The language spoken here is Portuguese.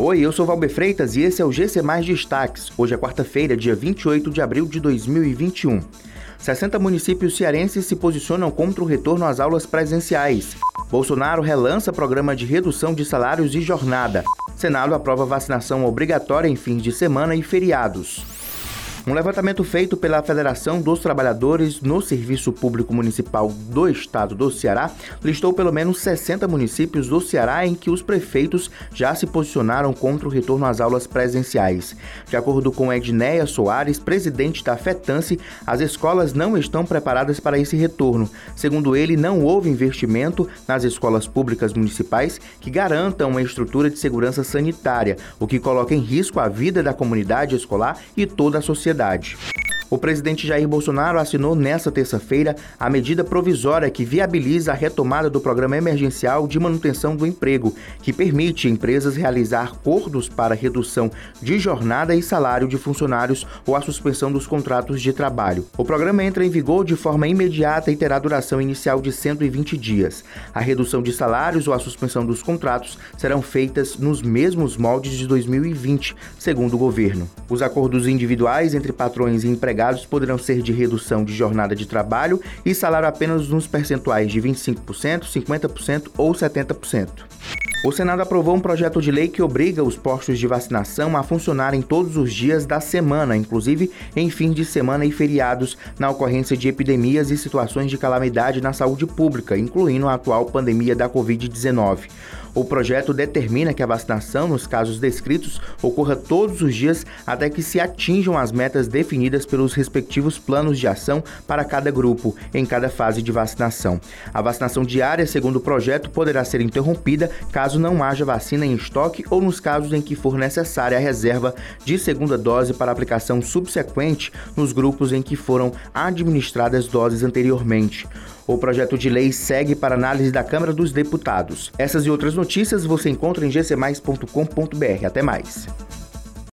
Oi, eu sou Valber Freitas e esse é o GC Mais Destaques. Hoje é quarta-feira, dia 28 de abril de 2021. 60 municípios cearenses se posicionam contra o retorno às aulas presenciais. Bolsonaro relança programa de redução de salários e jornada. Senado aprova vacinação obrigatória em fins de semana e feriados. Um levantamento feito pela Federação dos Trabalhadores no Serviço Público Municipal do Estado do Ceará listou pelo menos 60 municípios do Ceará em que os prefeitos já se posicionaram contra o retorno às aulas presenciais. De acordo com Edneia Soares, presidente da FETANCE, as escolas não estão preparadas para esse retorno. Segundo ele, não houve investimento nas escolas públicas municipais que garantam uma estrutura de segurança sanitária, o que coloca em risco a vida da comunidade escolar e toda a sociedade sociedade. O presidente Jair Bolsonaro assinou nesta terça-feira a medida provisória que viabiliza a retomada do programa emergencial de manutenção do emprego, que permite empresas realizar acordos para redução de jornada e salário de funcionários ou a suspensão dos contratos de trabalho. O programa entra em vigor de forma imediata e terá duração inicial de 120 dias. A redução de salários ou a suspensão dos contratos serão feitas nos mesmos moldes de 2020, segundo o governo. Os acordos individuais entre patrões e empregados empregados poderão ser de redução de jornada de trabalho e salário apenas nos percentuais de 25%, 50% ou 70%. O Senado aprovou um projeto de lei que obriga os postos de vacinação a funcionarem todos os dias da semana, inclusive em fins de semana e feriados, na ocorrência de epidemias e situações de calamidade na saúde pública, incluindo a atual pandemia da Covid-19. O projeto determina que a vacinação, nos casos descritos, ocorra todos os dias até que se atinjam as metas definidas pelos respectivos planos de ação para cada grupo, em cada fase de vacinação. A vacinação diária, segundo o projeto, poderá ser interrompida caso não haja vacina em estoque ou nos casos em que for necessária a reserva de segunda dose para aplicação subsequente nos grupos em que foram administradas doses anteriormente. O projeto de lei segue para análise da Câmara dos Deputados. Essas e outras notícias você encontra em gcmais.com.br. Até mais.